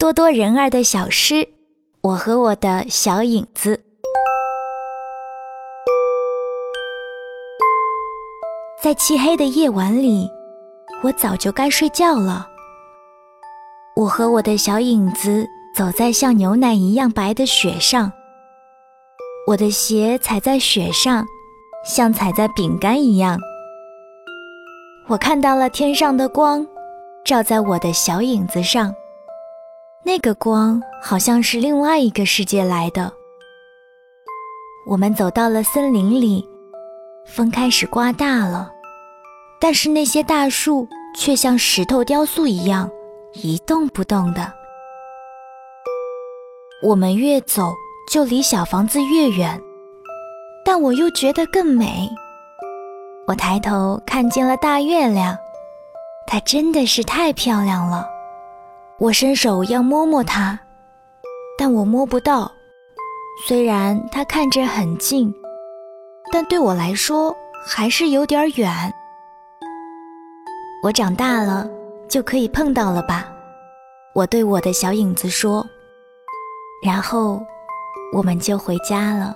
多多人儿的小诗，我和我的小影子。在漆黑的夜晚里，我早就该睡觉了。我和我的小影子走在像牛奶一样白的雪上，我的鞋踩在雪上，像踩在饼干一样。我看到了天上的光，照在我的小影子上。那个光好像是另外一个世界来的。我们走到了森林里，风开始刮大了，但是那些大树却像石头雕塑一样一动不动的。我们越走就离小房子越远，但我又觉得更美。我抬头看见了大月亮，它真的是太漂亮了。我伸手要摸摸它，但我摸不到。虽然它看着很近，但对我来说还是有点远。我长大了就可以碰到了吧？我对我的小影子说。然后，我们就回家了。